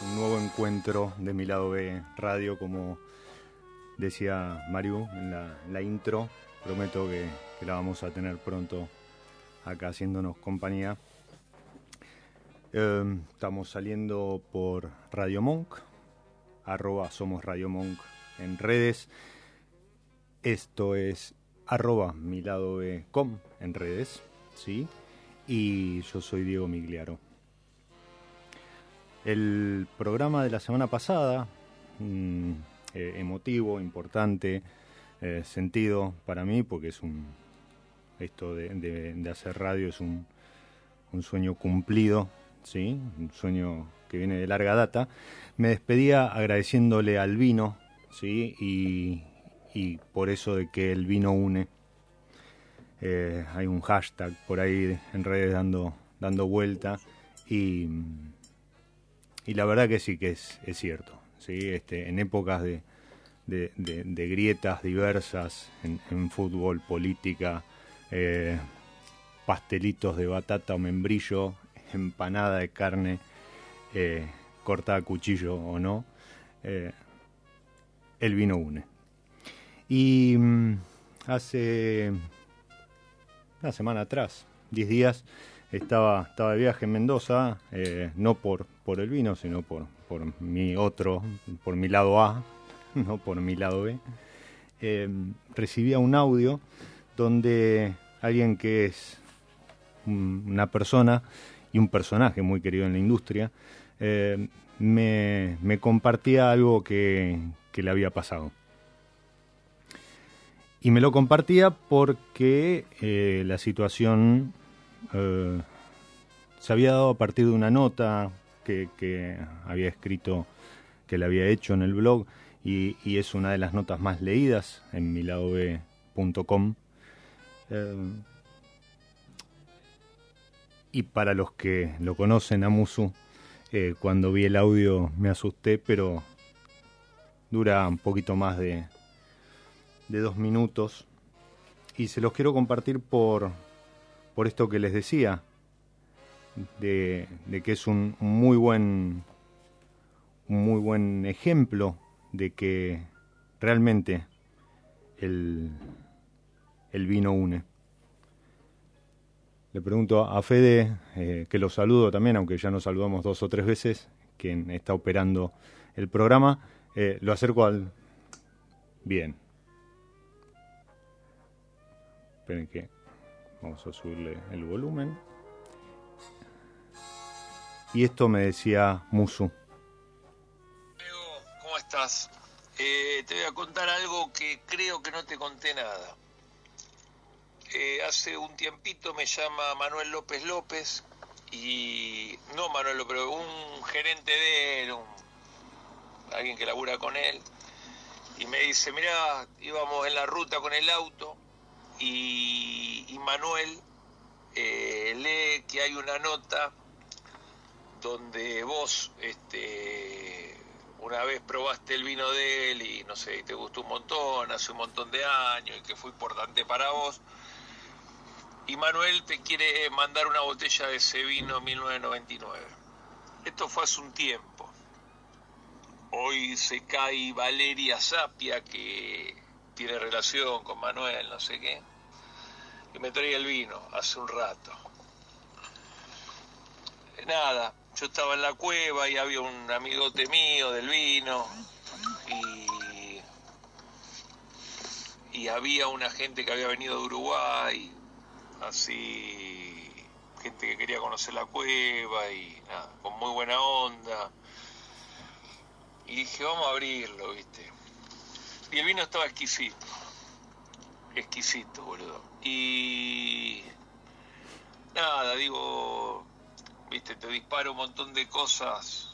Un nuevo encuentro de mi lado B Radio, como decía Mariu en la, intro. Prometo que, la vamos a tener pronto acá haciéndonos compañía. Em, estamos saliendo por Radio Monk, arroba somos Radio Monk en redes. Esto es arroba mi lado B com en redes, ¿sí? Y yo soy Diego Migliaro. El programa de la semana pasada, mm, eh, emotivo, importante, eh, sentido para mí, porque es un. Esto de, hacer radio es un, sueño cumplido, ¿sí? Un sueño que viene de larga data. Me despedía agradeciéndole al vino, ¿sí? Y, por eso de que el vino une. Eh, hay un hashtag por ahí en redes dando, dando vuelta y y la verdad que sí que es, cierto. ¿sí? Este, en épocas de, grietas diversas en, fútbol, política, eh, pastelitos de batata o membrillo, empanada de carne eh, cortada a cuchillo o no, eh, el vino une. Y mm, hace una semana atrás, 10 días, estaba, estaba de viaje en Mendoza, eh, no por, por el vino, sino por, por mi otro, por mi lado A, no por mi lado B. Eh, recibía un audio donde alguien que es una persona y un personaje muy querido en la industria, eh, me, me, compartía algo que, que, le había pasado. Y me lo compartía porque la situación eh, se había dado a partir de una nota que, había escrito, que le había hecho en el blog, y, es una de las notas más leídas en miladob.com. Eh, y para los que lo conocen a Musu, eh, cuando vi el audio me asusté, pero dura un poquito más de dos minutos. Y se los quiero compartir por, por esto que les decía, de, que es un, muy buen muy buen ejemplo de que realmente el, el vino une. Le pregunto a Fede, eh, que lo saludo también, aunque ya nos saludamos dos o tres veces, quien está operando el programa, eh, lo acerco al... Bien. Esperen que Vamos a subirle el volumen. Y esto me decía Musu. ¿Cómo estás? Eh, te voy a contar algo que creo que no te conté nada. Eh, hace un tiempito me llama Manuel López López y no Manuel López, pero un gerente de él, alguien que labura con él, y me dice, mira, íbamos en la ruta con el auto y, Manuel eh, lee que hay una nota donde vos este, una vez probaste el vino de él y no sé, te gustó un montón, hace un montón de años y que fue importante para vos. Y Manuel te quiere mandar una botella de ese vino 1999. Esto fue hace un tiempo. Hoy se cae Valeria Sapia, que tiene relación con Manuel, no sé qué, me traía el vino hace un rato. Nada, yo estaba en la cueva y había un amigote mío del vino y, y había una gente que había venido de Uruguay, así, gente que quería conocer la cueva y nada, con muy buena onda. Y dije, vamos a abrirlo, viste. Y el vino estaba exquisito. Exquisito, boludo. Y nada, digo, viste, te disparo un montón de cosas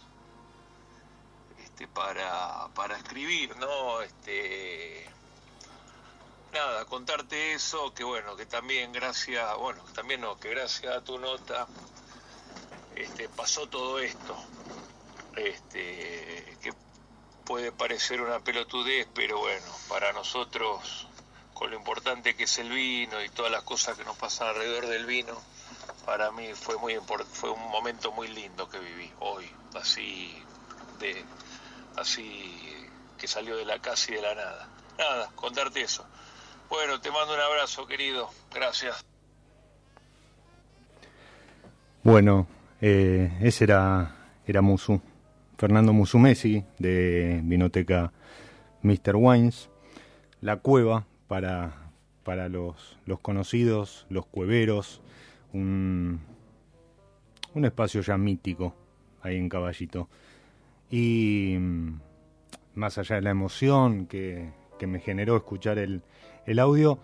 este, para, para escribir, ¿no? Este, nada, contarte eso, que bueno, que también gracias, bueno, también no, que gracias a tu nota este, pasó todo esto, este, que puede parecer una pelotudez, pero bueno, para nosotros, con lo importante que es el vino y todas las cosas que nos pasan alrededor del vino, para mí fue muy fue un momento muy lindo que viví hoy, así de así que salió de la casa y de la nada. Nada, contarte eso. Bueno, te mando un abrazo, querido. Gracias. Bueno, eh, ese era, era Musu, Fernando Musumesi de Vinoteca Mr. Wines. La cueva para, para los, los conocidos, los cueveros, un, un espacio ya mítico ahí en Caballito. Y mm, más allá de la emoción que, que me generó escuchar el, el audio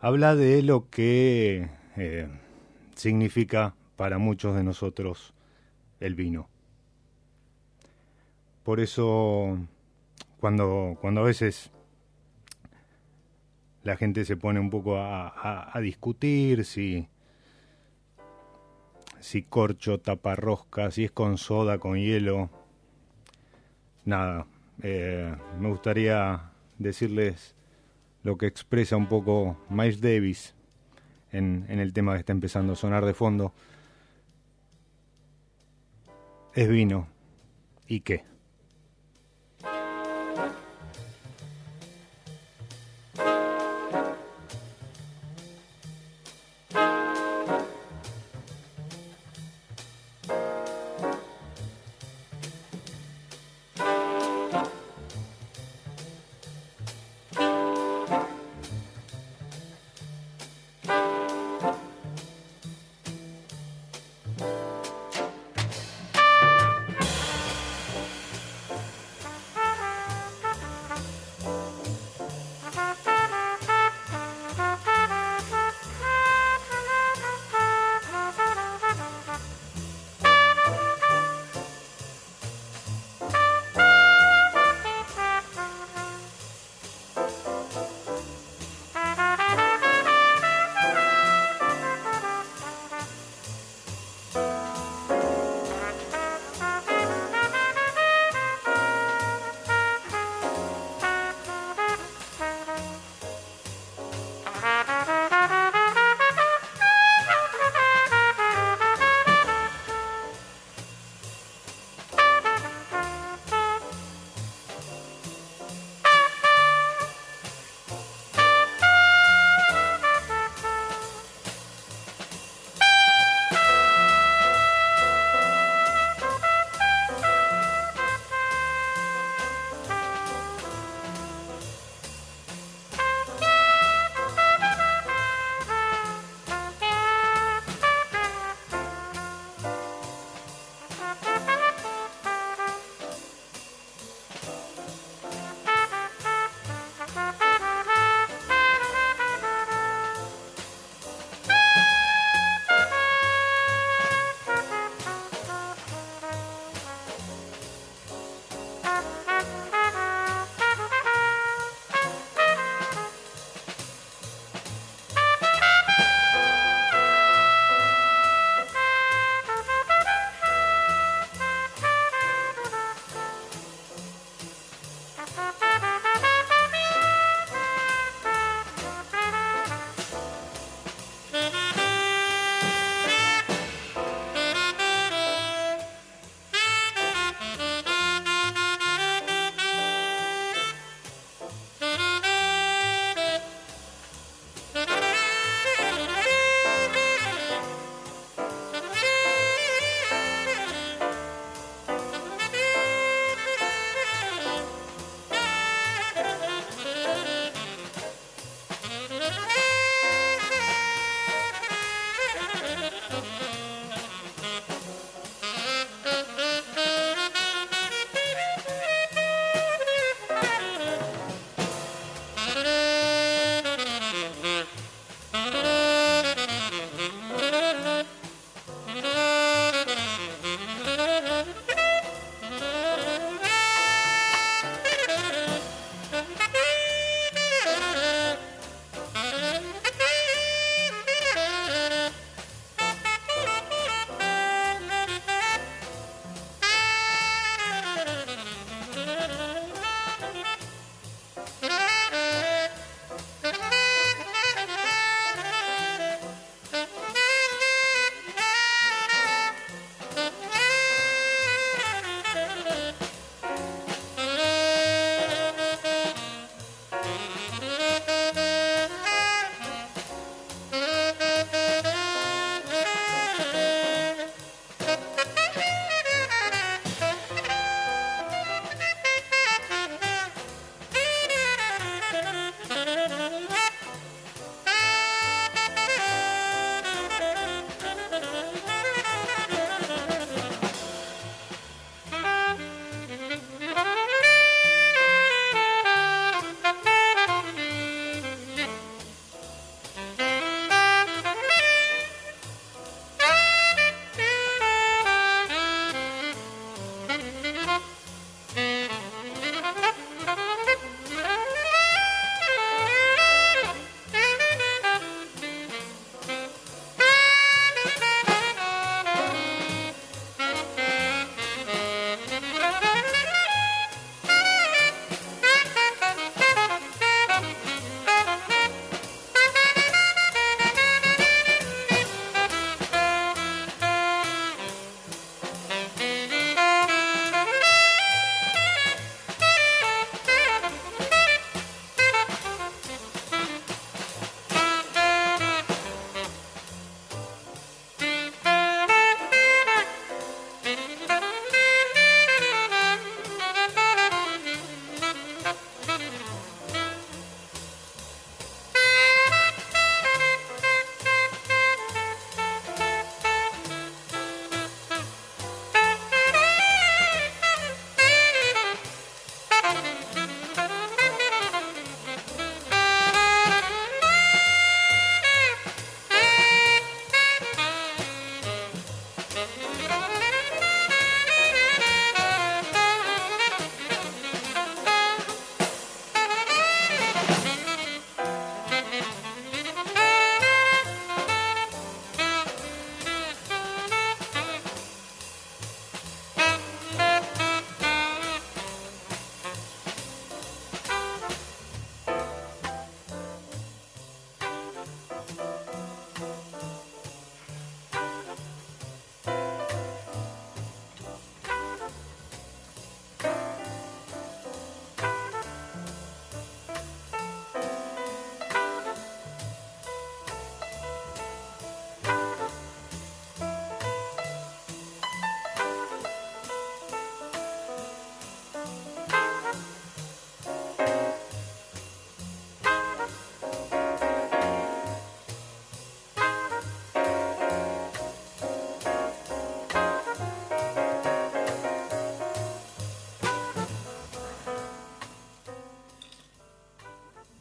habla de lo que eh, significa para muchos de nosotros el vino. Por eso, cuando, cuando a veces la gente se pone un poco a, discutir si, si corcho tapa rosca, si es con soda, con hielo, nada, eh, me gustaría decirles lo que expresa un poco Miles Davis en, en el tema que está empezando a sonar de fondo. Es vino. ¿Y qué?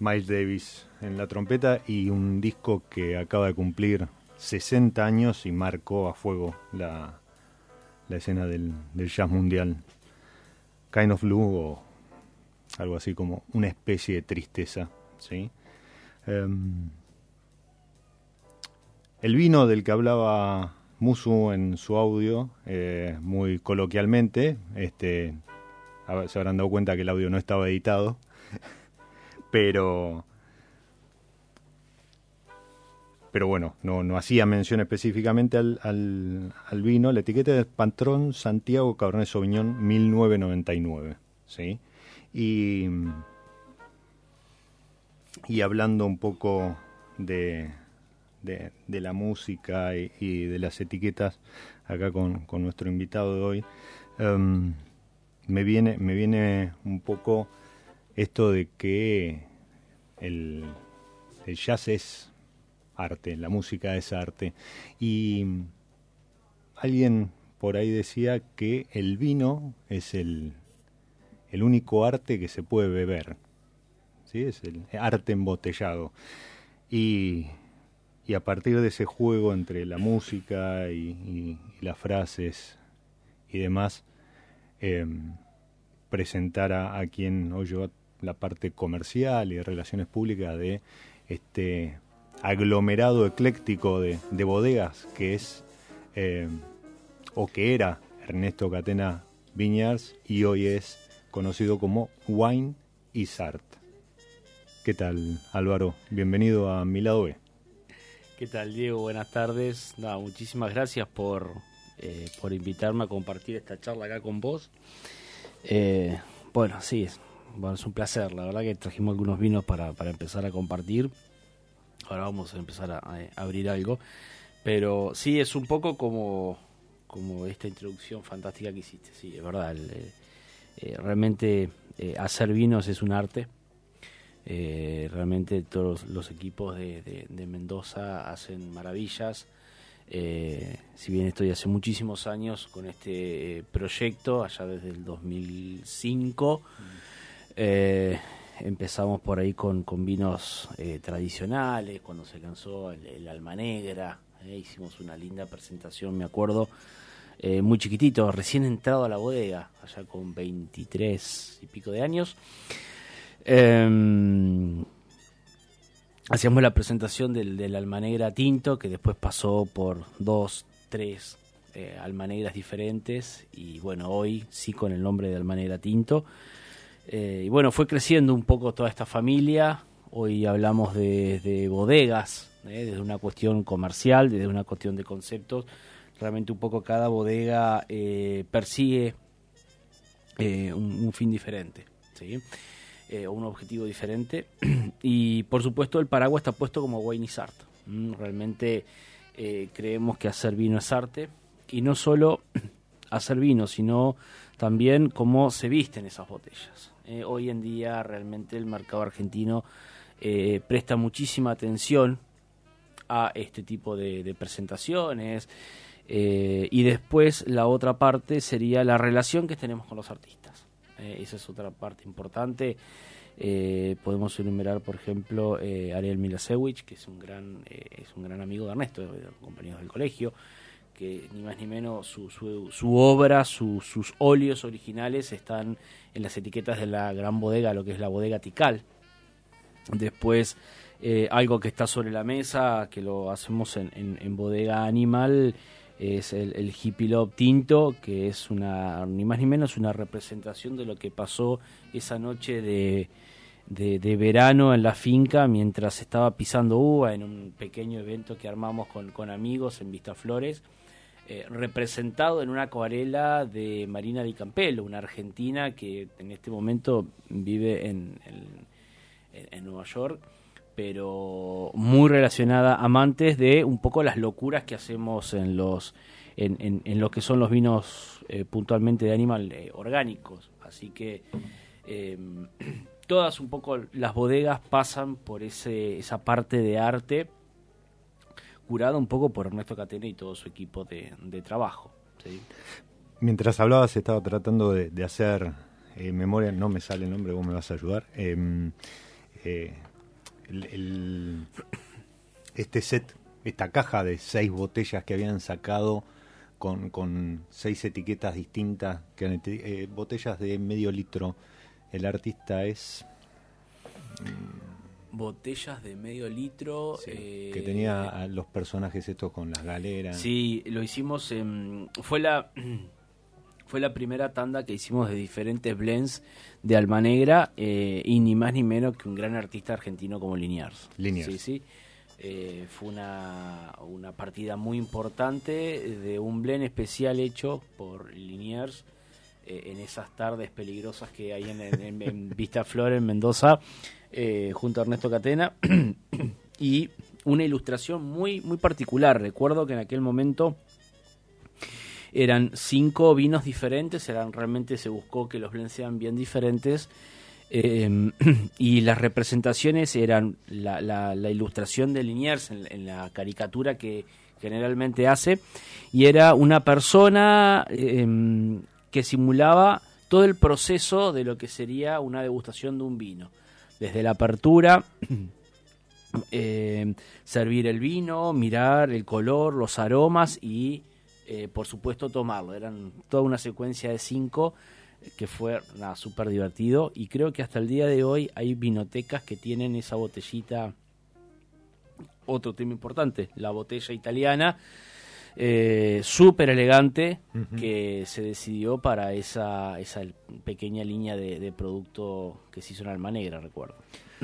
Miles Davis en la trompeta y un disco que acaba de cumplir 60 años y marcó a fuego la, escena del, jazz mundial. Kind of Blue o algo así como una especie de tristeza. ¿sí? Em, el vino del que hablaba Musu en su audio, eh, muy coloquialmente, este, se habrán dado cuenta que el audio no estaba editado, pero pero bueno, no, no hacía mención específicamente al, al, vino. La etiqueta es Patrón Santiago Cabernet Sauvignon 1999, ¿sí? Y, y hablando un poco de, de, la música y, de las etiquetas acá con, con nuestro invitado de hoy, em, me, viene, me viene un poco esto de que el, el jazz es arte, la música es arte. Y alguien por ahí decía que el vino es el, el único arte que se puede beber. ¿sí? Es el arte embotellado. Y, y a partir de ese juego entre la música y, las frases y demás, em, presentar a, a quien oyó la parte comercial y de relaciones públicas de este aglomerado ecléctico de, bodegas que es eh, o que era Ernesto Catena Viñars y hoy es conocido como Wine y Art. ¿Qué tal Álvaro? Bienvenido a Mi Lado ¿Qué tal Diego? Buenas tardes. muchísimas gracias por, eh, por invitarme a compartir esta charla acá con vos. Eh, bueno, sí, bueno, es un placer. La verdad que trajimos algunos vinos para, para empezar a compartir ahora vamos a empezar a, abrir algo. Pero sí, es un poco como, como esta introducción fantástica que hiciste, sí, es verdad. Eh, eh, realmente eh, hacer vinos es un arte. realmente todos los equipos de, Mendoza hacen maravillas. si bien estoy hace muchísimos años con este proyecto, allá desde el 2005, empezamos por ahí con, con vinos eh, tradicionales, cuando se lanzó el, Alma Negra, eh, hicimos una linda presentación, me acuerdo, eh, muy chiquitito, recién entrado a la bodega, allá con 23 y pico de años. Em, hacíamos la presentación del, del Alma Negra Tinto, que después pasó por dos, tres Alma Negras diferentes, y bueno, hoy sí con el nombre de Alma Negra Tinto. Eh, y bueno, fue creciendo un poco toda esta familia. Hoy hablamos de, bodegas, eh, desde una cuestión comercial, desde una cuestión de conceptos. Realmente un poco cada bodega eh, persigue un, fin diferente, ¿sí? un objetivo diferente. y por supuesto el paraguas está puesto como wine is art. Realmente creemos que hacer vino es arte. Y no solo hacer vino, sino también cómo se visten esas botellas. Eh, hoy en día realmente el mercado argentino eh, presta muchísima atención a este tipo de, presentaciones. Eh, y después la otra parte sería la relación que tenemos con los artistas. esa es otra parte importante. podemos enumerar, por ejemplo, Ariel Milasewicz, que es un gran, es un gran amigo de Ernesto, compañero del colegio que ni más ni menos su, su, obra, sus óleos originales están en las etiquetas de la gran bodega, lo que es la bodega Tical. Después, eh, algo que está sobre la mesa, que lo hacemos en, bodega animal, es el, el Hippie Love Tinto, que es una, ni más ni menos una representación de lo que pasó esa noche de, de, verano en la finca mientras estaba pisando uva en un pequeño evento que armamos con, con amigos en Vistaflores. Flores eh, representado en una acuarela de Marina Di Campello, una argentina que en este momento vive en, en, Nueva York, pero muy relacionada, amantes de un poco las locuras que hacemos en los en, en, lo que son los vinos eh, puntualmente de animal eh, orgánicos. Así que em, todas un poco las bodegas pasan por ese, esa parte de arte curado un poco por Ernesto Catena y todo su equipo de, trabajo. Mientras hablabas estaba tratando de, hacer eh, memoria, no me sale el nombre, vos me vas a ayudar. Em, eh, este set, esta caja de seis botellas que habían sacado con, con seis etiquetas distintas, que eh, botellas de medio litro. El artista es... Mm, botellas de medio litro. que eh, tenía a los personajes estos con las galeras. Sí, lo hicimos en... Fue la... Fue la primera tanda que hicimos de diferentes blends de Alma Negra eh, y ni más ni menos que un gran artista argentino como Liniers. Liniers. Sí, sí. Eh, fue una, una, partida muy importante de un blend especial hecho por Liniers eh, en esas tardes peligrosas que hay en, Vista Flor en Mendoza eh, junto a Ernesto Catena. Y una ilustración muy muy particular. Recuerdo que en aquel momento eran cinco vinos diferentes eran realmente se buscó que los blends sean bien diferentes Em, y las representaciones eran la, la, ilustración de Liniers en, la caricatura que generalmente hace, y era una persona em, que simulaba todo el proceso de lo que sería una degustación de un vino, desde la apertura, em, servir el vino, mirar el color, los aromas y, eh, por supuesto, tomarlo. Eran toda una secuencia de cinco que fue súper divertido y creo que hasta el día de hoy hay vinotecas que tienen esa botellita. Otro tema importante la botella italiana eh, súper elegante que se decidió para esa, esa pequeña línea de, producto que se hizo en Alma Negra, recuerdo.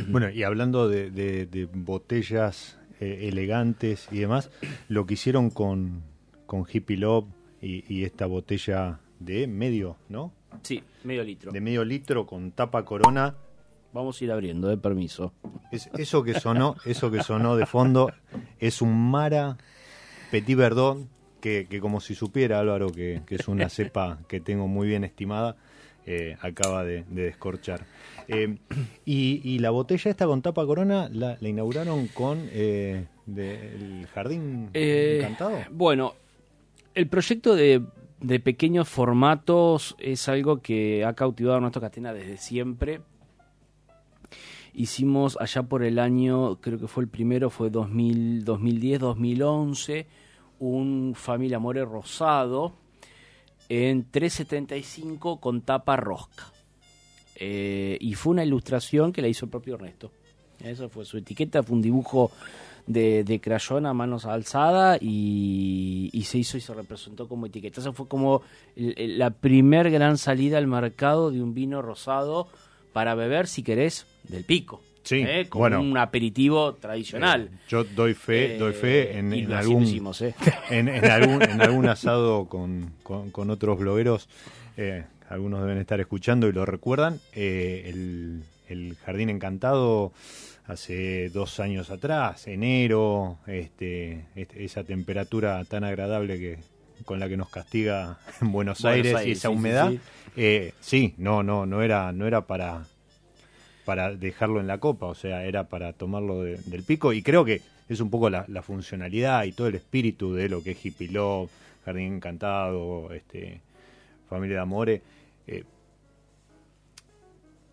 Bueno, y hablando de, botellas eh, elegantes y demás, lo que hicieron con, con Hippie Love y, y esta botella de medio, ¿no? Sí, medio litro. De medio litro con tapa corona. Vamos a ir abriendo, de permiso. eso que sonó, eso que sonó de fondo es un Mara Petit Verdón, que, como si supiera Álvaro que, es una cepa que tengo muy bien estimada, eh, acaba de, descorchar. Eh, y, la botella esta con tapa corona la, inauguraron con eh, el Jardín Encantado. Bueno, el proyecto de de pequeños formatos es algo que ha cautivado a nuestra catena desde siempre. Hicimos allá por el año, creo que fue el primero, fue 2000, 2010, 2011, un Familia Amore rosado en 375 con tapa rosca. Eh, y fue una ilustración que la hizo el propio Ernesto. Eso fue su etiqueta, fue un dibujo de, de crayón a manos alzada y, se hizo y se representó como etiqueta. Esa fue como la primer gran salida al mercado de un vino rosado para beber, si querés, del pico. Sí, ¿eh? como un aperitivo tradicional. Eh, yo doy fe, doy fe en, algún, en, algún, en algún asado con, con, otros blogueros. Eh, algunos deben estar escuchando y lo recuerdan. el, el Jardín Encantado hace dos años atrás, enero, este, este, esa temperatura tan agradable que con la que nos castiga en Buenos, Aires, y esa humedad, eh, sí, no, no, no era, no era para para dejarlo en la copa, o sea, era para tomarlo del pico y creo que es un poco la, funcionalidad y todo el espíritu de lo que es Hippie Love, Jardín Encantado, este, Familia de Amore. Eh,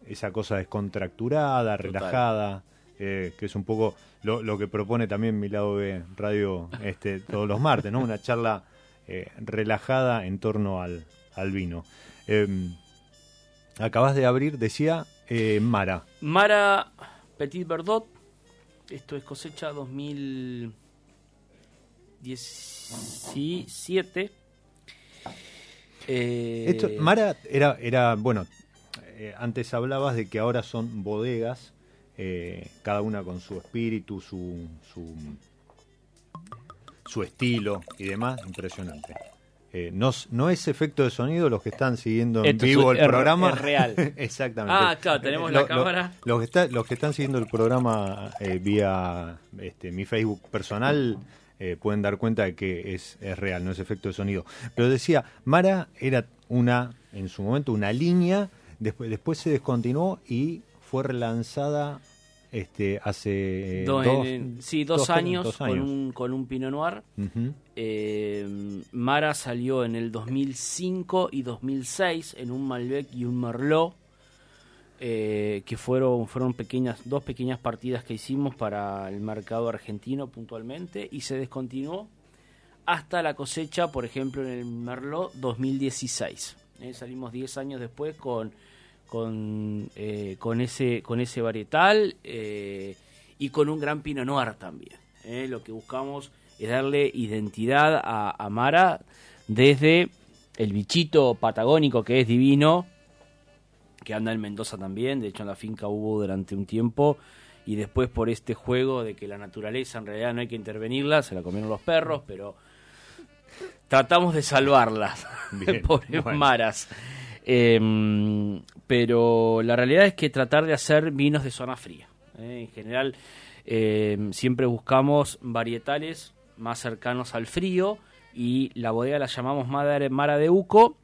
esa cosa descontracturada, relajada, eh, que es un poco lo, que propone también mi lado de radio este, todos los martes, ¿no? Una charla eh, relajada en torno al, vino. Em, acabas de abrir, decía, eh, Mara. Mara Petit Verdot, esto es cosecha 2017. Esto, Mara era, era bueno, antes hablabas de que ahora son bodegas eh, cada una con su espíritu, su, su, estilo y demás, impresionante. Eh, no, no, es efecto de sonido los que están siguiendo en vivo el programa. Es real. Exactamente. Ah, claro, tenemos la cámara. los, que está, los que están siguiendo el programa eh, vía este, mi Facebook personal pueden dar cuenta de que es, es, real, no es efecto de sonido. Pero decía, Mara era una, en su momento, una línea, después, después se descontinuó y fue relanzada este, hace dos, sí, dos, años, Con, un, con un Pinot Noir. Eh, Mara salió en el 2005 y 2006 en un Malbec y un Merlot. eh, que fueron, fueron pequeñas, dos pequeñas partidas que hicimos para el mercado argentino puntualmente y se descontinuó hasta la cosecha, por ejemplo, en el Merlot 2016. Eh, salimos 10 años después con, con, eh, con, ese, con ese varietal y con un gran Pinot Noir también. Lo que buscamos es darle identidad a, a Mara desde el bichito patagónico que es divino, que anda en Mendoza también, de hecho en la finca hubo durante un tiempo, y después por este juego de que la naturaleza en realidad no hay que intervenirla, se la comieron los perros, pero tratamos de salvarlas, por maras. Em, pero la realidad es que tratar de hacer vinos de zona fría. ¿eh? En general em, siempre buscamos varietales más cercanos al frío y la bodega la llamamos Mara de Uco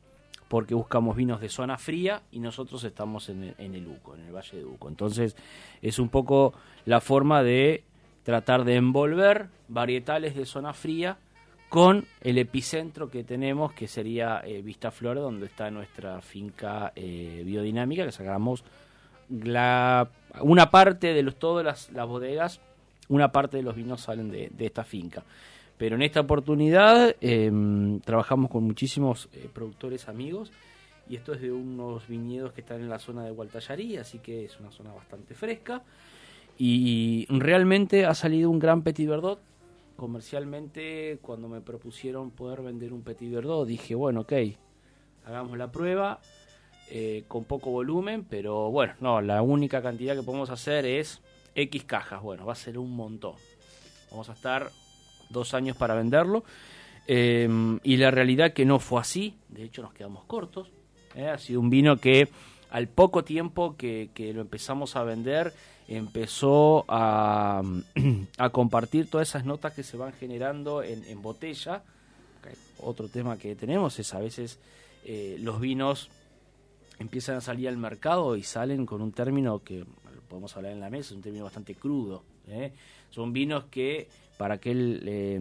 porque buscamos vinos de zona fría y nosotros estamos en el, Uco, en el Valle de Uco. Entonces es un poco la forma de tratar de envolver varietales de zona fría con el epicentro que tenemos, que sería eh, Vista Flor, donde está nuestra finca eh, biodinámica, que sacamos la, una parte de los, todas las, bodegas, una parte de los vinos salen de esta finca. Pero en esta oportunidad em, trabajamos con muchísimos eh, productores amigos y esto es de unos viñedos que están en la zona de Gualtallarí, así que es una zona bastante fresca. Y realmente ha salido un gran Petit Verdot. Comercialmente, cuando me propusieron poder vender un Petit Verdot, dije, bueno, ok, hagamos la prueba eh, con poco volumen, pero bueno, no, la única cantidad que podemos hacer es X cajas. Bueno, va a ser un montón. Vamos a estar dos años para venderlo. Eh, y la realidad que no fue así, de hecho nos quedamos cortos. ¿eh? Ha sido un vino que al poco tiempo que, lo empezamos a vender, empezó a, a, compartir todas esas notas que se van generando en, botella. Otro tema que tenemos es a veces eh, los vinos empiezan a salir al mercado y salen con un término que podemos hablar en la mesa, un término bastante crudo. Son vinos que para aquel, eh,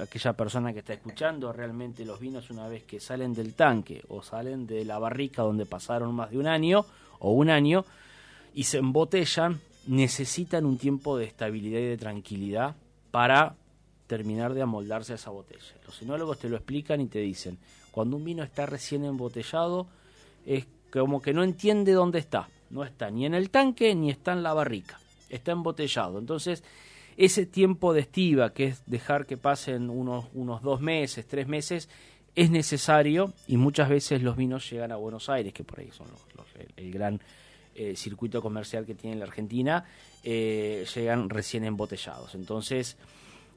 aquella persona que está escuchando, realmente los vinos una vez que salen del tanque o salen de la barrica donde pasaron más de un año o un año y se embotellan, necesitan un tiempo de estabilidad y de tranquilidad para terminar de amoldarse a esa botella. Los sinólogos te lo explican y te dicen, cuando un vino está recién embotellado, es como que no entiende dónde está. No está ni en el tanque ni está en la barrica. Está embotellado. Entonces, ese tiempo de estiva, que es dejar que pasen unos, unos dos meses, tres meses, es necesario y muchas veces los vinos llegan a Buenos Aires, que por ahí son el, gran eh, circuito comercial que tiene la Argentina, eh, llegan recién embotellados. Entonces,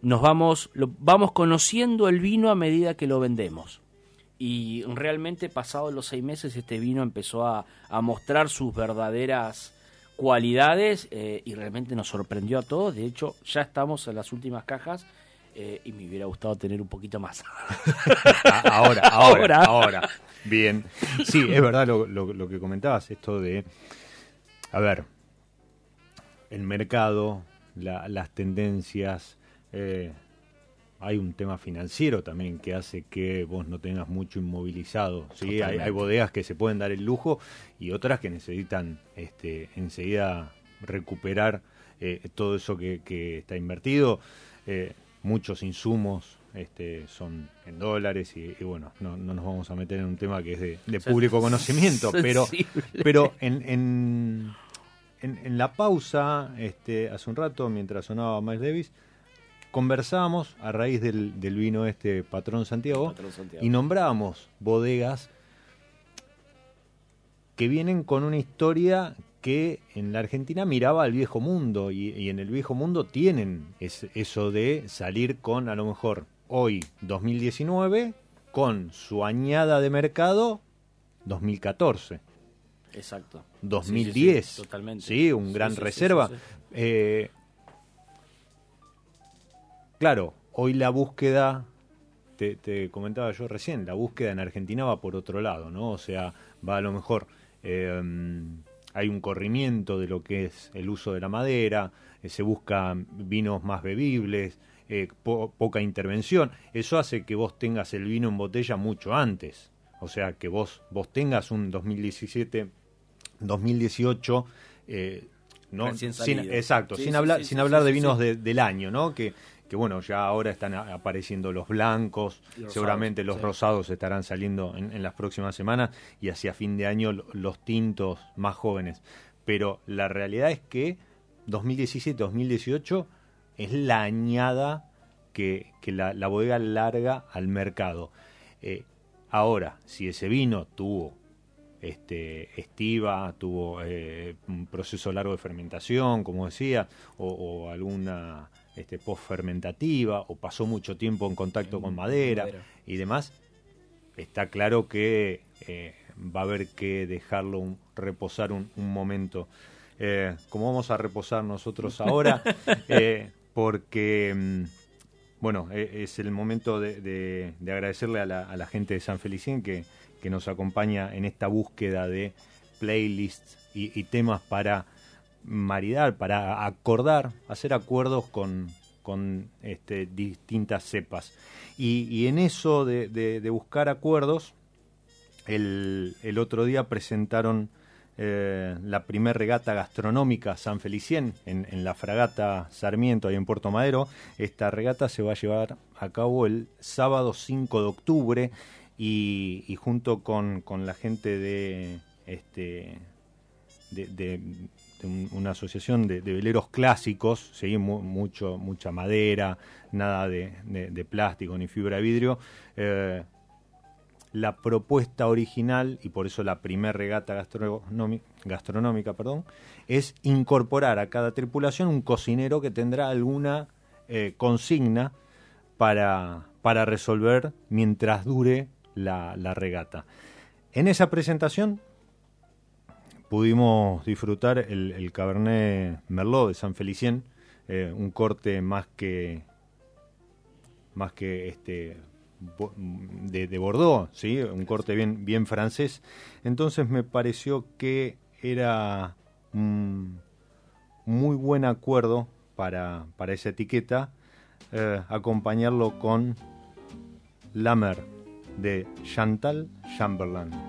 nos vamos, lo, vamos conociendo el vino a medida que lo vendemos. Y realmente, pasados los seis meses, este vino empezó a, a mostrar sus verdaderas cualidades eh, y realmente nos sorprendió a todos. De hecho, ya estamos en las últimas cajas eh, y me hubiera gustado tener un poquito más. ahora, ahora, ahora, Bien. Sí, es verdad lo, lo, que comentabas, esto de, a ver, el mercado, las tendencias, eh, hay un tema financiero también que hace que vos no tengas mucho inmovilizado. ¿sí? Hay, bodegas que se pueden dar el lujo y otras que necesitan este, enseguida recuperar eh, todo eso que, está invertido. Eh, muchos insumos este, son en dólares y, bueno, no, nos vamos a meter en un tema que es de, público conocimiento, pero, pero en, en, en, la pausa, este, hace un rato, mientras sonaba Miles Davis, conversábamos a raíz del, vino este Patrón Santiago, y nombrábamos bodegas que vienen con una historia que en la Argentina miraba al viejo mundo y, en el viejo mundo tienen eso de salir con a lo mejor hoy 2019 con su añada de mercado 2014. Exacto. 2010. Sí, totalmente. Sí, un gran reserva. Eh, Claro, hoy la búsqueda, te, comentaba yo recién, la búsqueda en Argentina va por otro lado, ¿no? O sea, va a lo mejor, eh, hay un corrimiento de lo que es el uso de la madera, eh, se buscan vinos más bebibles, eh, poca intervención. Eso hace que vos tengas el vino en botella mucho antes. O sea, que vos, vos tengas un 2017 2018, eh, no, sin, exacto, Sí, sin sí, hablar, sí, sin hablar de vinos de- del año, ¿no? Que, que bueno, ya ahora están apareciendo los blancos, rosados, seguramente los sí. rosados estarán saliendo en, en las próximas semanas y hacia fin de año lo- los tintos más jóvenes. Pero la realidad es que 2017-2018 es la añada que, que la, la bodega larga al mercado. Eh, ahora, si ese vino tuvo este, estiva, tuvo eh, un proceso largo de fermentación, como decía, o, o alguna este, post-fermentativa, o pasó mucho tiempo en contacto En con madera, madera. y demás, está claro que eh, va a haber que dejarlo un- reposar un, un momento. Eh, como vamos a reposar nosotros ahora, eh, porque mm, bueno, e- es el momento de, de- de agradecerle a la, a la gente de San Felicien que, que nos acompaña en esta búsqueda de playlists y, y temas para maridar, para acordar, hacer acuerdos con, con este, distintas cepas. Y, en eso de, buscar acuerdos, el, el otro día presentaron eh, la primer regata gastronómica San Felicien en, la fragata Sarmiento, ahí en Puerto Madero. Esta regata se va a llevar a cabo el sábado 5 de octubre y, junto con, con la gente de este de- una asociación de, veleros clásicos, ¿sí? Mu- mucho, mucha madera, nada de, plástico ni fibra de vidrio. eh, la propuesta original, y por eso la primer regata gastronómica, perdón, es incorporar a cada tripulación un cocinero que tendrá alguna eh, consigna para, para resolver mientras dure la, la regata. En esa presentación pudimos disfrutar el, el Cabernet Merlot de San Felicien, eh, un corte más que más que este de, de Bordeaux, ¿sí? un corte bien, bien francés. Entonces me pareció que era un muy buen acuerdo para, para esa etiqueta eh, acompañarlo con La Mer de Chantal Chamberlain.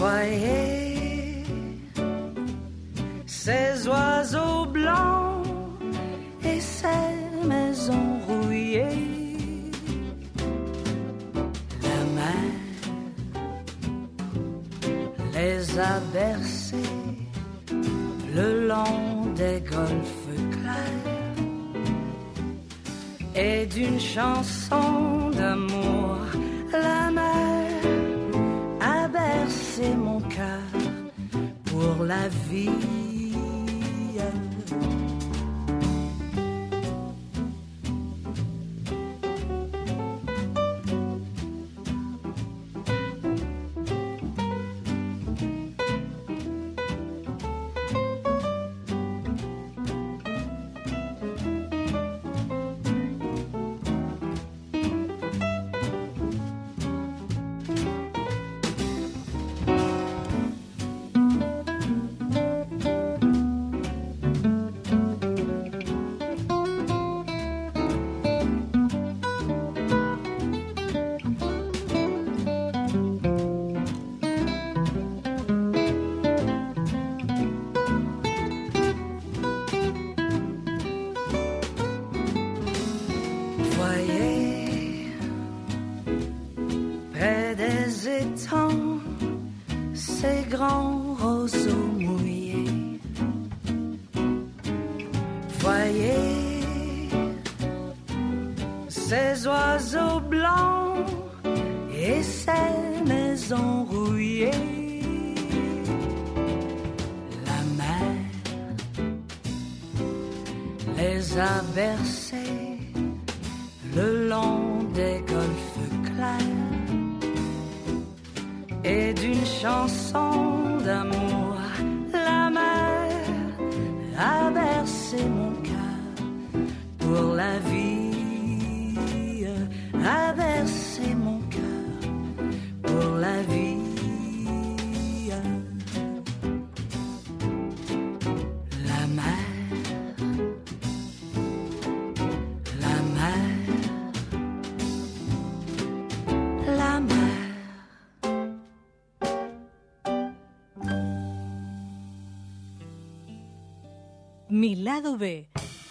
Voyez ces oiseaux blancs et ces maisons rouillées. La mer les a bercés le long des golfes clairs et d'une chanson d'amour la mer mon cœur pour la vie. Mi lado B,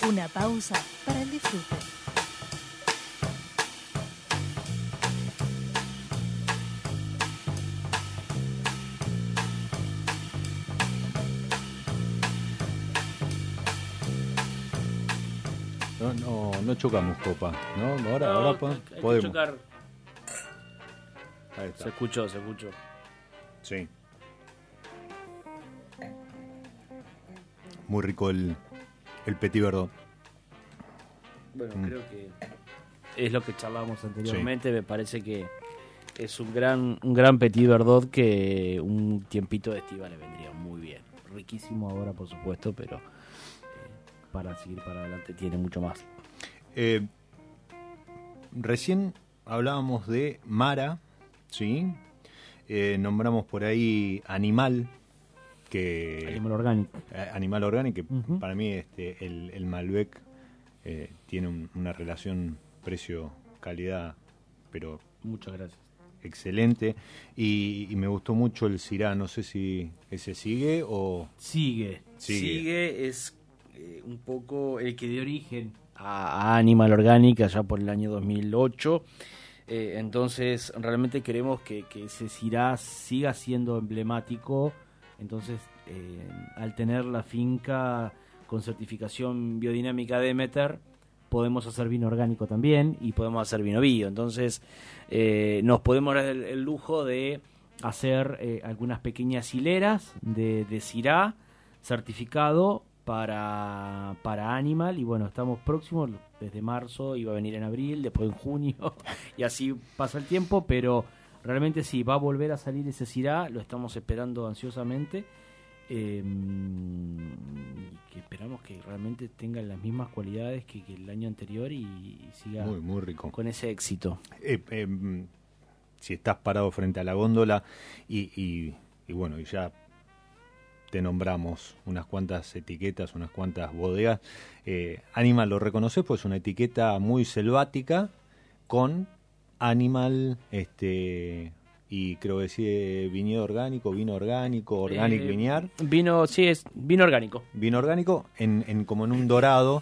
una pausa para el disfrute. No, no, no chocamos copa, ¿no? Ahora, ahora po- hay que podemos. chocar. Ahí está. Se escuchó, se escuchó. Sí. Muy rico el, el petit verdot. Bueno, Mm. creo que es lo que charlábamos anteriormente. Me parece que es un gran, un gran petit verdot que un tiempito de estiva le vendría muy bien. Riquísimo ahora, por supuesto, pero eh, para seguir para adelante tiene mucho más. Eh, recién hablábamos de Mara, ¿sí? Eh, nombramos por ahí Animal, que... Animal orgánico. eh, Animal Organic, que para mí este, el, el Malbec eh, tiene un- una relación precio-calidad, pero Muchas gracias. excelente. Y, y me gustó mucho el Syrah, no sé si ese sigue o... Sigue. Sigue. Sigue, es eh, un poco el que dio origen a, a Animal Orgánica ya por el año 2008. Eh, entonces, realmente queremos que, que ese Syrah siga siendo emblemático. Entonces, eh, al tener la finca con certificación biodinámica Demeter, podemos hacer vino orgánico también y podemos hacer vino bio. Entonces, eh, nos podemos dar el, lujo de hacer eh, algunas pequeñas hileras de, de certificado para, para Animal y bueno, estamos próximos desde marzo, iba a venir en abril, después en junio y así pasa el tiempo, pero realmente sí, va a volver a salir ese Syrah, lo estamos esperando ansiosamente eh, y que esperamos que realmente tenga las mismas cualidades que, que el año anterior y, y siga Muy, muy rico. con ese éxito. eh, eh, mm, si estás parado frente a la góndola y, y- y bueno, y ya te nombramos unas cuantas etiquetas, unas cuantas bodegas, eh, Animal lo reconoces, pues es una etiqueta muy selvática con Animal, este y creo que sí, viñedo orgánico, vino orgánico, organic Eh, viñar, Vino, sí, es vino orgánico. vino orgánico en, en como en un dorado,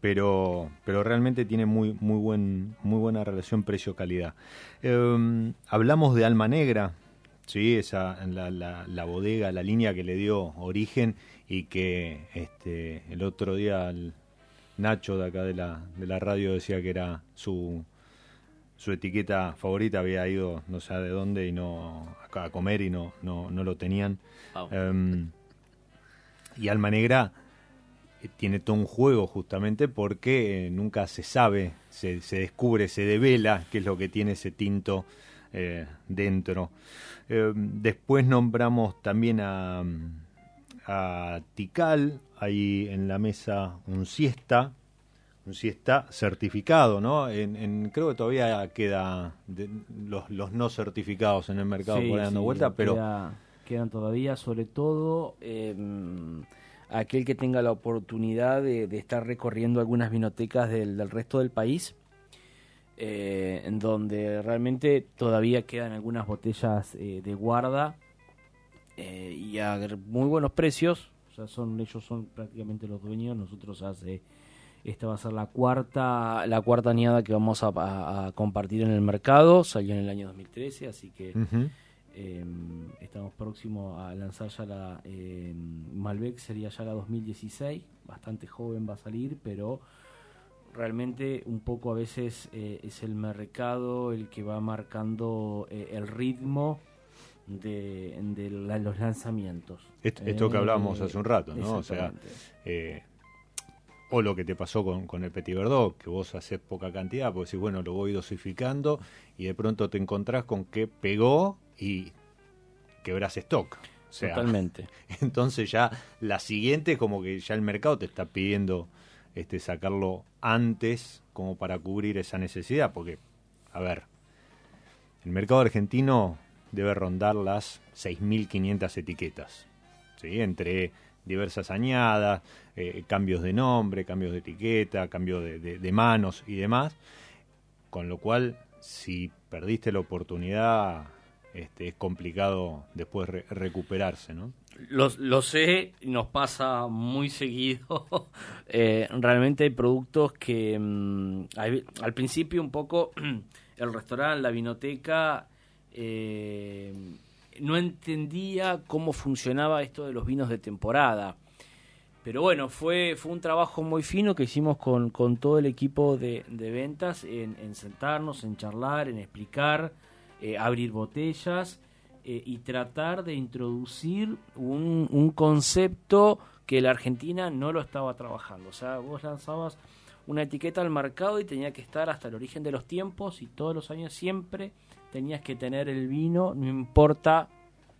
pero pero realmente tiene muy muy buen muy buena relación precio calidad. Eh, hablamos de Alma Negra, sí, esa la, la, la bodega, la línea que le dio origen y que este el otro día el Nacho de acá de la de la radio decía que era su su etiqueta favorita había ido no sé de dónde y no a comer y no no, no lo tenían. Em, y Alma Negra eh, tiene todo un juego justamente porque eh, nunca se sabe, se, se descubre, se devela qué es lo que tiene ese tinto eh, dentro. Em, después nombramos también a, a Tikal, ahí en la mesa un siesta, un siesta certificado, ¿no? En, en- creo que todavía queda de- los, los no certificados en el mercado Sí, por ahí dando sí, vuelta, pero queda- quedan todavía, sobre todo eh, aquel que tenga la oportunidad de, de estar recorriendo algunas vinotecas del, del resto del país, eh, en donde realmente todavía quedan algunas botellas eh, de guarda eh, y a muy buenos precios. O sea, son ellos son prácticamente los dueños. Nosotros hace esta va a ser la cuarta la cuarta añada que vamos a, a- a compartir en el mercado. Salió en el año 2013, así que. Eh, estamos próximos a lanzar ya la eh, Malbec, sería ya la 2016, bastante joven va a salir, pero realmente un poco a veces eh, es el mercado el que va marcando eh, el ritmo de, de la- los lanzamientos. Esto, esto que Eh, hablábamos hace un rato, ¿no? O sea, eh, o lo que te pasó con, con el Petit Verdot, que vos haces poca cantidad, porque decís, bueno, lo voy dosificando y de pronto te encontrás con que pegó y quebrás stock. O sea, Totalmente. entonces ya la siguiente como que ya el mercado te está pidiendo este sacarlo antes como para cubrir esa necesidad, porque, a ver, el mercado argentino debe rondar las 6.500 etiquetas, ¿sí? entre diversas añadas, eh, cambios de nombre, cambios de etiqueta, cambio de, manos y demás, con lo cual si perdiste la oportunidad este, es complicado después re- recuperarse, ¿no? Lo, sé, nos pasa muy seguido. Eh, realmente hay productos que mm, al principio un poco el restaurante, la vinoteca, eh, no entendía cómo funcionaba esto de los vinos de temporada. Pero bueno, fue, fue un trabajo muy fino que hicimos con, con todo el equipo de, de ventas en, en sentarnos, en charlar, en explicar, eh, abrir botellas eh, y tratar de introducir un, un concepto que la Argentina no lo estaba trabajando. O sea, vos lanzabas una etiqueta al mercado y tenía que estar hasta el origen de los tiempos y todos los años siempre tenías que tener el vino, no importa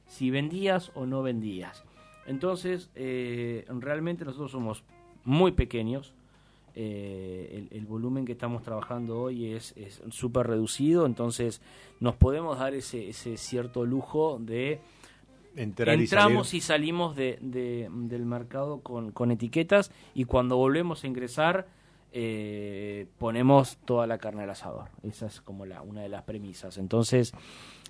si vendías o no vendías. Entonces, eh, realmente nosotros somos muy pequeños. eh, el, el volumen que estamos trabajando hoy es súper reducido, entonces nos podemos dar ese, ese cierto lujo de Entrar y entramos salir. y, salimos de, de- del mercado con, con etiquetas y cuando volvemos a ingresar eh, ponemos toda la carne al asador. Esa es como la, una de las premisas. Entonces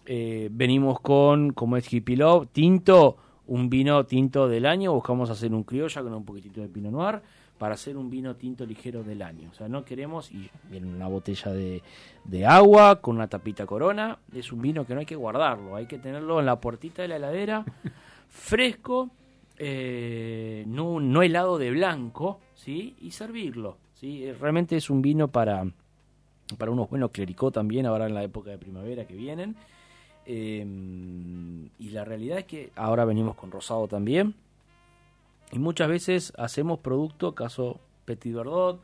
eh, venimos con, como es Hippie Love, tinto, un vino tinto del año, buscamos hacer un criolla con un poquitito de Pinot Noir para hacer un vino tinto ligero del año. O sea, no queremos, y viene una botella de, de agua con una tapita corona, es un vino que no hay que guardarlo, hay que tenerlo en la puertita de la heladera, fresco, eh, no, no helado de blanco, ¿sí? Y servirlo, ¿sí? Eh, Realmente es un vino para, para unos buenos clericó también, ahora en la época de primavera que vienen. Eh, y la realidad es que ahora venimos con rosado también. Y muchas veces hacemos producto, caso Petit Verdot,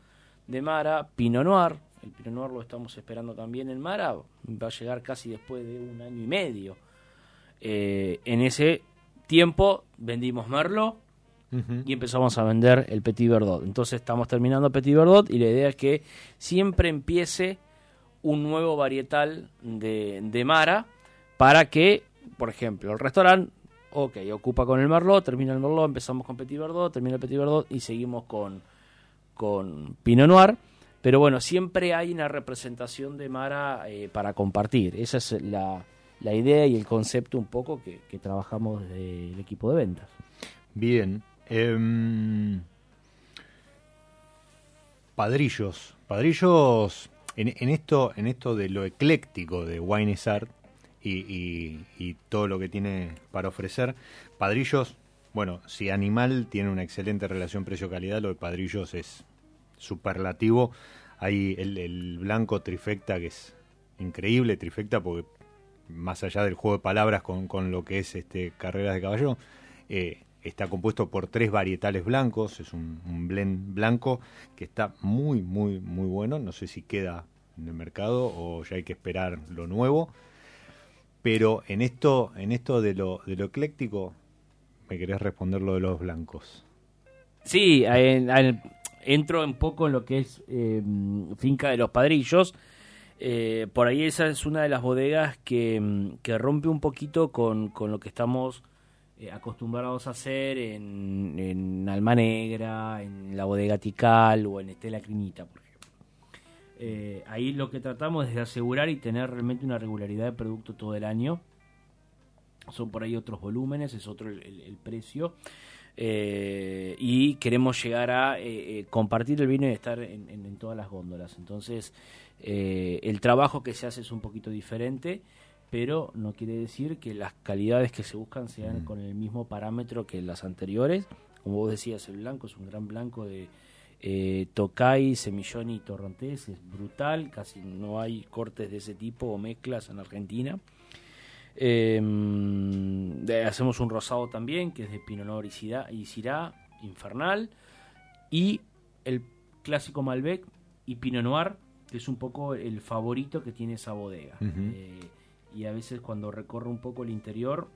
de Mara, Pinot Noir. El Pinot Noir lo estamos esperando también en Mara. Va a llegar casi después de un año y medio. Eh, en ese tiempo vendimos Merlot Y empezamos a vender el Petit Verdot. Entonces estamos terminando Petit Verdot y la idea es que siempre empiece un nuevo varietal de, de Mara para que, por ejemplo, el restaurante, ok, ocupa con el Merlot, termina el Merlot, empezamos con Petit Verdot, termina el Petit Verdot y seguimos con, con Pinot Noir. Pero bueno, siempre hay una representación de Mara eh, para compartir. Esa es la, la idea y el concepto un poco que, que trabajamos desde el equipo de ventas. Bien. Em, padrillos. Padrillos. En, esto, en esto de lo ecléctico de Wine Art y, todo lo que tiene para ofrecer, Padrillos, bueno, si Animal tiene una excelente relación precio-calidad, lo de Padrillos es superlativo. Hay el, blanco trifecta que es increíble, trifecta porque más allá del juego de palabras con, con lo que es este carreras de caballo, eh, está compuesto por tres varietales blancos, es un, blend blanco que está muy, muy, muy bueno. No sé si queda en el mercado o ya hay que esperar lo nuevo. Pero en esto, en esto de lo, de lo ecléctico, me querés responder lo de los blancos. Sí, en- entro un poco en lo que es eh, Finca de los Padrillos. Eh, por ahí esa es una de las bodegas que, mm, que rompe un poquito con, con lo que estamos eh, acostumbrados a hacer en, en Alma Negra, en la bodega Tical o en Estela Crinita, por ejemplo. Eh, ahí lo que tratamos es de asegurar y tener realmente una regularidad de producto todo el año. Son por ahí otros volúmenes, es otro el- precio. Eh, y queremos llegar a compartir el vino y estar en, todas las góndolas. Entonces, el trabajo que se hace es un poquito diferente, pero no quiere decir que las calidades que se buscan sean Mm. con el mismo parámetro que las anteriores. Como vos decías, el blanco es un gran blanco de eh, Tokai, Semillón y Torrontés, es brutal, casi no hay cortes de ese tipo o mezclas en Argentina. Eh, de- hacemos un rosado también, que es de Pinot Noir y Syrah, y Syrah, infernal. Y el clásico Malbec y Pinot Noir, que es un poco el favorito que tiene esa bodega. Eh, y a veces cuando recorro un poco el interior,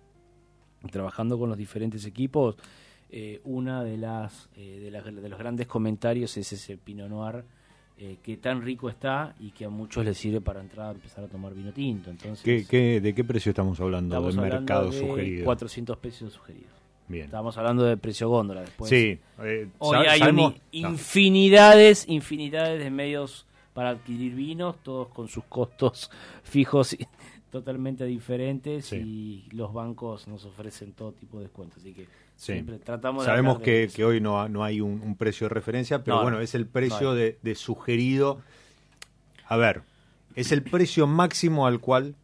trabajando con los diferentes equipos, eh, una de las, eh, de las de los grandes comentarios es ese Pinot Noir eh, que tan rico está y que a muchos les sirve para entrar a empezar a tomar vino tinto. Entonces, ¿Qué, qué, de qué precio estamos hablando estamos del hablando mercado de sugerido? 400 pesos sugeridos. Bien. Estábamos hablando de precio góndola después. sí, eh, Hoy hay no. infinidades, infinidades de medios para adquirir vinos, todos con sus costos fijos totalmente diferentes Sí. y los bancos nos ofrecen todo tipo de descuentos. Así que Sí. siempre tratamos de Sabemos de que, que hoy no, no hay un, un precio de referencia, pero No, bueno, no. es el precio No de, de sugerido. A ver, es el precio máximo al cual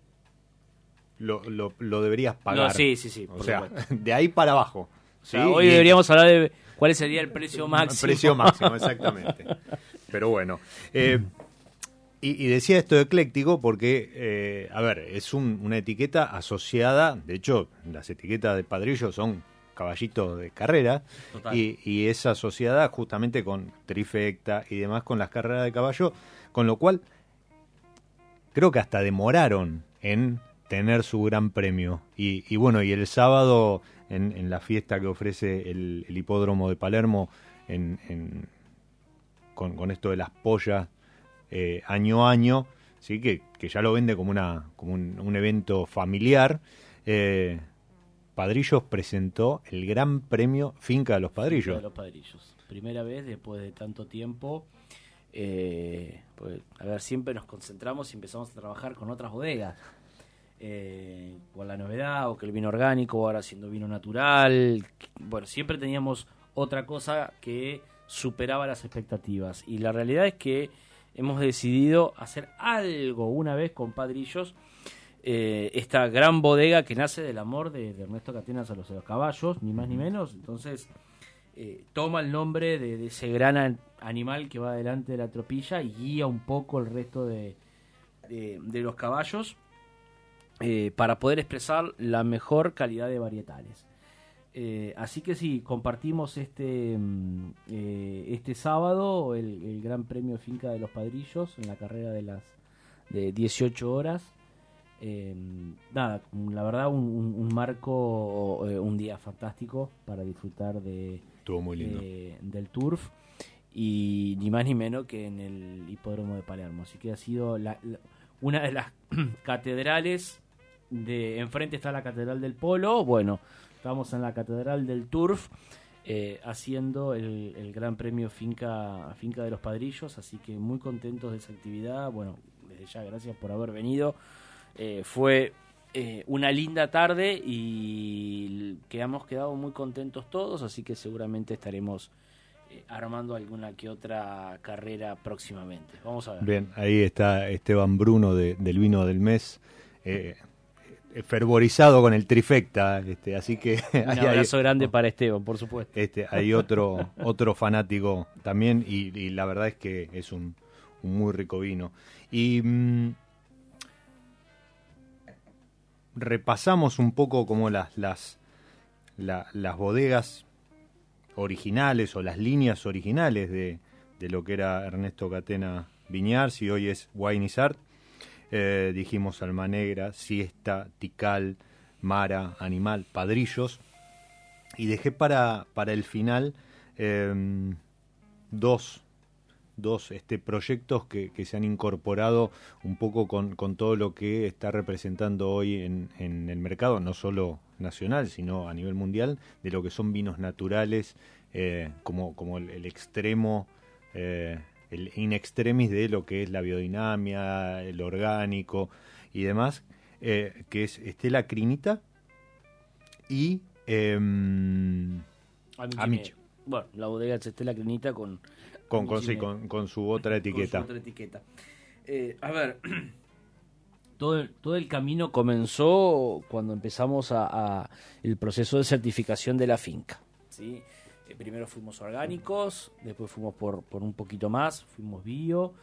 lo, lo, lo deberías pagar. No, sí, sí, sí. O sea, supuesto. de ahí para abajo. O sea, ¿sí? hoy Y- deberíamos hablar de cuál sería el precio máximo. Precio máximo, exactamente. Pero bueno. eh, y, y decía esto de ecléctico porque, eh, a ver, es un- una etiqueta asociada, de hecho, las etiquetas de padrillo son caballitos de carrera y, y es asociada justamente con trifecta y demás con las carreras de caballo, con lo cual creo que hasta demoraron en tener su gran premio. Y, y bueno, y el sábado en, en la fiesta que ofrece el, el hipódromo de Palermo, en, en- con, con esto de las pollas eh, año a año, ¿sí? que, que ya lo vende como, una, como un, un evento familiar. eh, Padrillos presentó el gran premio Finca de los de Padrillos. los padrillos. Primera vez después de tanto tiempo. eh, pues, a ver, siempre nos concentramos y empezamos a trabajar con otras bodegas. Eh, con la novedad, o que el vino orgánico, ahora siendo vino natural. Bueno, siempre teníamos otra cosa que superaba las expectativas. Y la realidad es que hemos decidido hacer algo una vez con Padrillos. eh, esta gran bodega que nace del amor de, de Ernesto Catenas a los, a los caballos, ni más ni menos. Entonces, eh, toma el nombre de, de ese gran an- animal que va delante de la tropilla y guía un poco el resto de, de- de los caballos eh, para poder expresar la mejor calidad de varietales. Eh, así que sí, compartimos este, mm, eh, este sábado el, el Gran Premio Finca de los Padrillos en la carrera de las de 18 horas. Eh, nada, la verdad un, un- un marco, eh, un día fantástico para disfrutar de, Estuvo muy lindo. eh, del turf y ni más ni menos que en el hipódromo de Palermo. Así que ha sido la- la- una de las catedrales de enfrente está la catedral del Polo. Bueno, estamos en la catedral del turf. eh, haciendo el, el gran premio finca finca de los padrillos así que muy contentos de esa actividad bueno desde ya gracias por haber venido Eh, fue eh, una linda tarde y que hemos quedado muy contentos todos, así que seguramente estaremos armando alguna que otra carrera próximamente. Vamos a ver. Bien, ahí está Esteban Bruno de- del vino del mes, fervorizado con el trifecta, este, así que Un hay- abrazo grande para Esteban, por supuesto. este, hay otro, otro fanático también y, y la verdad es que es un, un muy rico vino. Y mm, repasamos un poco como las, las, la- las bodegas originales o las líneas originales de, de lo que era Ernesto Catena Viñars y hoy es Wainisart. Eh, dijimos Alma Negra, Siesta, Tical, Mara, Animal, Padrillos. Y dejé para, para el final eh, dos, dos este, proyectos que, que se han incorporado un poco con, con todo lo que está representando hoy en, en el mercado, no solo nacional, sino a nivel mundial, de lo que son vinos naturales, eh, como, como el, el extremo, eh, el in extremis de lo que es la biodinamia, el orgánico y demás, eh, que es Estela Crinita y... Amiche. Bueno, la bodega es Estela Crinita con, con, con, sí, con, con su otra con su etiqueta. otra etiqueta. Eh, a ver, todo el, todo el camino comenzó cuando empezamos a, a el proceso de certificación de la finca. ¿sí? Primero fuimos orgánicos, después fuimos por, por un poquito más, fuimos bio,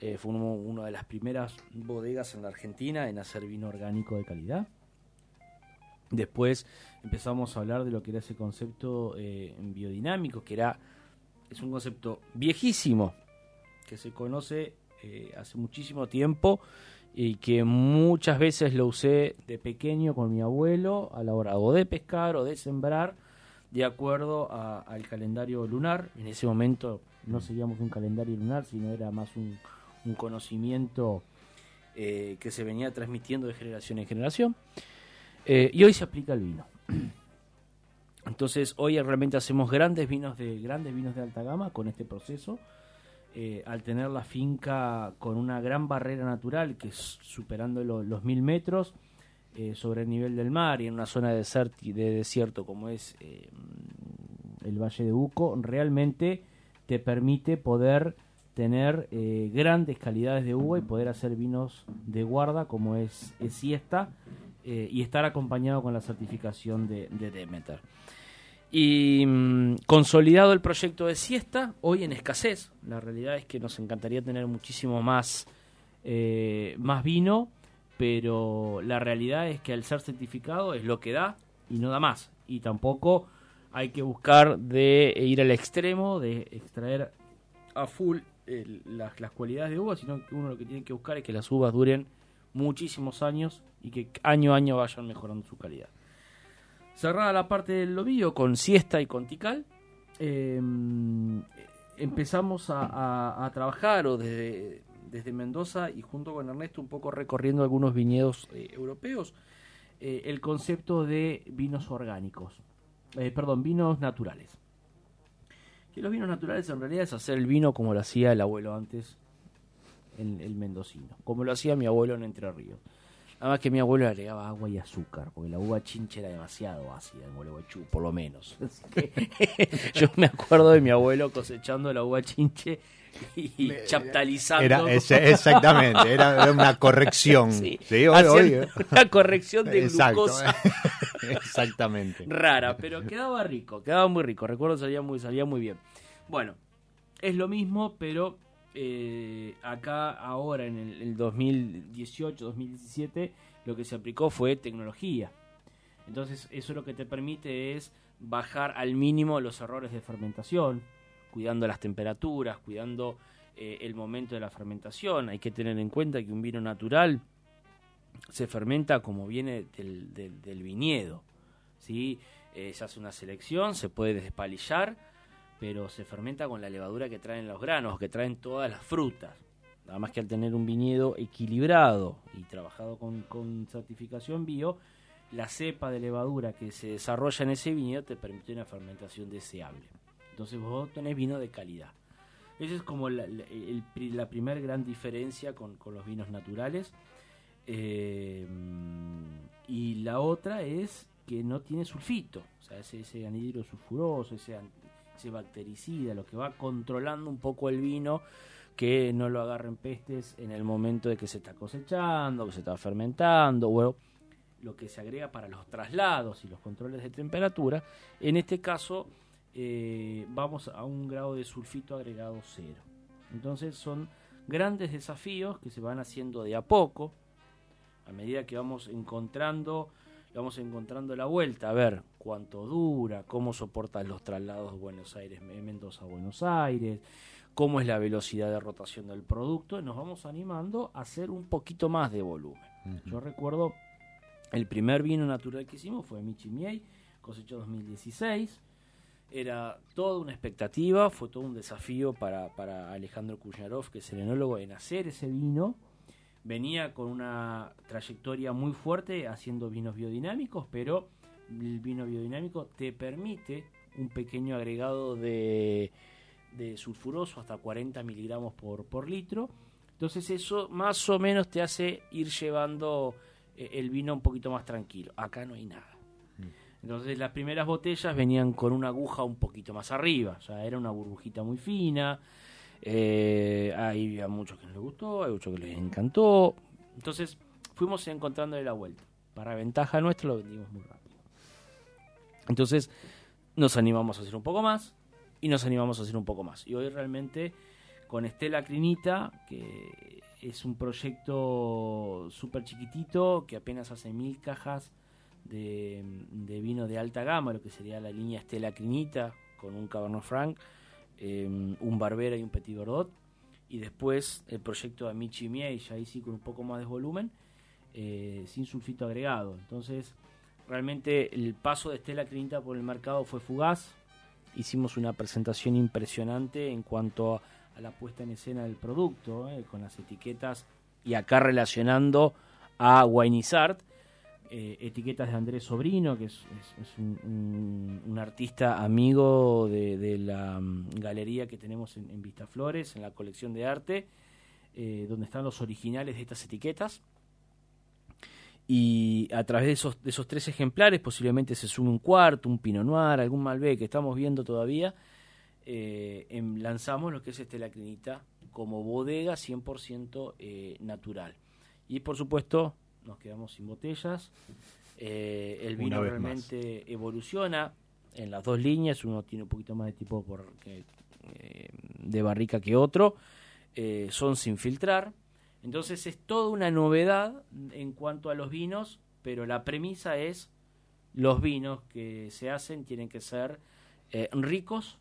eh, fuimos una de las primeras bodegas en la Argentina en hacer vino orgánico de calidad. Después empezamos a hablar de lo que era ese concepto eh, biodinámico, que era es un concepto viejísimo, que se conoce eh, hace muchísimo tiempo y que muchas veces lo usé de pequeño con mi abuelo a la hora de pescar o de sembrar de acuerdo a- al calendario lunar. En ese momento no seguíamos un calendario lunar, sino era más un, un conocimiento eh, que se venía transmitiendo de generación en generación. Eh, y hoy se aplica el vino. Entonces hoy realmente hacemos grandes vinos de grandes vinos de alta gama con este proceso. Eh, al tener la finca con una gran barrera natural que es superando lo- los mil metros eh, sobre el nivel del mar y en una zona de, desierto como es eh, el Valle de Uco, realmente te permite poder tener eh, grandes calidades de uva y poder hacer vinos de guarda como es, es siesta y estar acompañado con la certificación de, de Demeter. Y mm, consolidado el proyecto de siesta, hoy en escasez. La realidad es que nos encantaría tener muchísimo más, más vino, pero la realidad es que al ser certificado es lo que da y no da más. Y tampoco hay que buscar de ir al extremo, de extraer a full las, las cualidades de uva, sino que uno lo que tiene que buscar es que las uvas duren muchísimos años y que año a año vayan mejorando su calidad. Cerrada la parte del lobillo con siesta y con tical, eh, empezamos a- a trabajar o desde, desde Mendoza y junto con Ernesto un poco recorriendo algunos viñedos eh, europeos eh, el concepto de vinos orgánicos, eh, perdón, vinos naturales. Que los vinos naturales en realidad es hacer el vino como lo hacía el abuelo antes, el, el mendocino, como lo hacía mi abuelo en Entre Ríos. Nada más que mi abuelo agregaba agua y azúcar, porque la uva chinche era demasiado ácida en Gualeguaychú, por lo menos. Yo me acuerdo de mi abuelo cosechando la uva chinche y chaptalizando. Era, ese- exactamente, era, una corrección. Sí, Sí, hoy- haciendo hoy, eh. una corrección de Exacto, glucosa Exactamente. rara, pero quedaba rico, quedaba muy rico. Recuerdo salía muy, salía muy bien. Bueno, es lo mismo, pero eh, acá ahora en el, el 2018-2017 lo que se aplicó fue tecnología. Entonces eso lo que te permite es bajar al mínimo los errores de fermentación, cuidando las temperaturas, cuidando eh, el momento de la fermentación. Hay que tener en cuenta que un vino natural se fermenta como viene del, viñedo. ¿sí? Eh, se hace una selección, se puede despalillar, pero se fermenta con la levadura que traen los granos, que traen todas las frutas. Nada más que al tener un viñedo equilibrado y trabajado con, con certificación bio, la cepa de levadura que se desarrolla en ese viñedo te permite una fermentación deseable. Entonces vos tenés vino de calidad. Esa es como la, la- el pri- la primer gran diferencia con, con los vinos naturales. Eh, y la otra es que no tiene sulfito, o sea, ese, ese sulfuroso, ese, ese bactericida, lo que va controlando un poco el vino, que no lo agarren pestes en el momento de que se está cosechando, que se está fermentando, bueno, lo que se agrega para los traslados y los controles de temperatura. En este caso, eh, vamos a un grado de sulfito agregado cero. Entonces son grandes desafíos que se van haciendo de a poco, a medida que vamos encontrando, vamos encontrando la vuelta, a ver cuánto dura, cómo soportan los traslados de Buenos Aires, Mendoza a Buenos Aires, cómo es la velocidad de rotación del producto, y nos vamos animando a hacer un poquito más de volumen. Yo recuerdo el primer vino natural que hicimos fue Michi Miei, cosechó 2016. Era toda una expectativa, fue todo un desafío para, para Alejandro Kuznarov, que es el enólogo, en hacer ese vino. Venía con una trayectoria muy fuerte haciendo vinos biodinámicos, pero el vino biodinámico te permite un pequeño agregado de, de sulfuroso hasta 40 miligramos por, por litro. Entonces eso más o menos te hace ir llevando eh, el vino un poquito más tranquilo. Acá no hay nada. Entonces las primeras botellas venían con una aguja un poquito más arriba, o sea, era una burbujita muy fina. Eh, hay a muchos que no les gustó, hay muchos que les encantó. Entonces fuimos encontrando la vuelta. Para ventaja nuestra lo vendimos muy rápido. Entonces nos animamos a hacer un poco más y nos animamos a hacer un poco más. Y hoy realmente con Estela Crinita, que es un proyecto súper chiquitito, que apenas hace mil cajas de, vino de alta gama, lo que sería la línea Estela Crinita, con un Cabernet Franc, eh, un Barbera y un Petit Verdot. Y después el proyecto de Amici Miei, ya ahí sí con un poco más de volumen, eh, sin sulfito agregado. Entonces, realmente el paso de Estela Crinita por el mercado fue fugaz. Hicimos una presentación impresionante en cuanto a, la puesta en escena del producto, eh, con las etiquetas y acá relacionando a Wineizart, eh, etiquetas de Andrés Sobrino, que es, un, artista amigo de, la mm, galería que tenemos en, en Vistaflores, en la colección de arte, eh, donde están los originales de estas etiquetas. Y a través de esos, de esos tres ejemplares posiblemente se sume un cuarto, un Pinot Noir, algún Malbec que estamos viendo todavía. eh, em- lanzamos lo que es este Lacrinita como bodega 100% eh, natural. Y por supuesto nos quedamos sin botellas. Eh, el vino realmente evoluciona en las dos líneas. Uno tiene un poquito más de tipo por, que- eh, de barrica que otro. Eh, son sin filtrar. Entonces es toda una novedad en cuanto a los vinos, pero la premisa es los vinos que se hacen tienen que ser ricos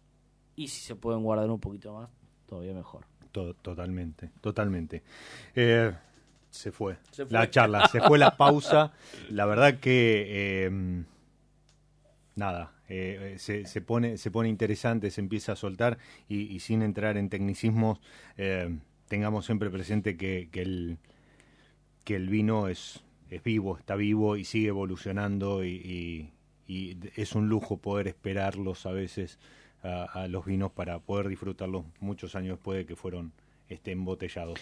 y si se pueden guardar un poquito más, todavía mejor. To- totalmente, totalmente. Se fue. Se fue. la charla, se fue la pausa. La verdad que eh, nada, eh, se, se pone se pone interesante, se empieza a soltar y, y sin entrar en tecnicismos, eh, tengamos siempre presente que, que el que el vino es es vivo, está vivo y sigue evolucionando y, y- y es un lujo poder esperarlos a veces a, a los vinos para poder disfrutarlos muchos años después de que fueron este, embotellados.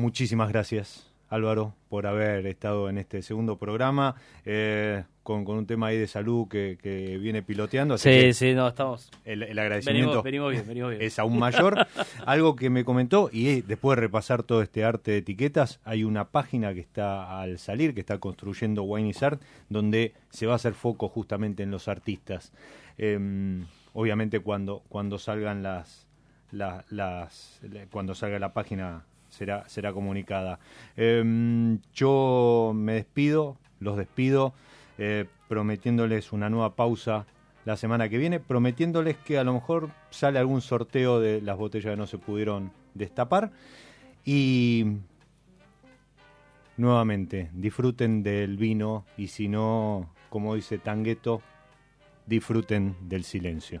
Muchísimas gracias, Álvaro, por haber estado en este segundo programa eh, con, con un tema ahí de salud que, que viene piloteando. Así Sí, que sí, no, estamos. el, el agradecimiento Venimos, venimos bien, venimos bien. es aún mayor. Algo que me comentó, y después de repasar todo este arte de etiquetas, hay una página que está al salir, que está construyendo Wine is Art, donde se va a hacer foco justamente en los artistas. Em, obviamente cuando, cuando salgan las, cuando salga la página será, será comunicada. Em, yo me despido, los despido, eh, prometiéndoles una nueva pausa la semana que viene, prometiéndoles que a lo mejor sale algún sorteo de las botellas que no se pudieron destapar. Y nuevamente, disfruten del vino y si no, como dice Tangueto, disfruten del silencio.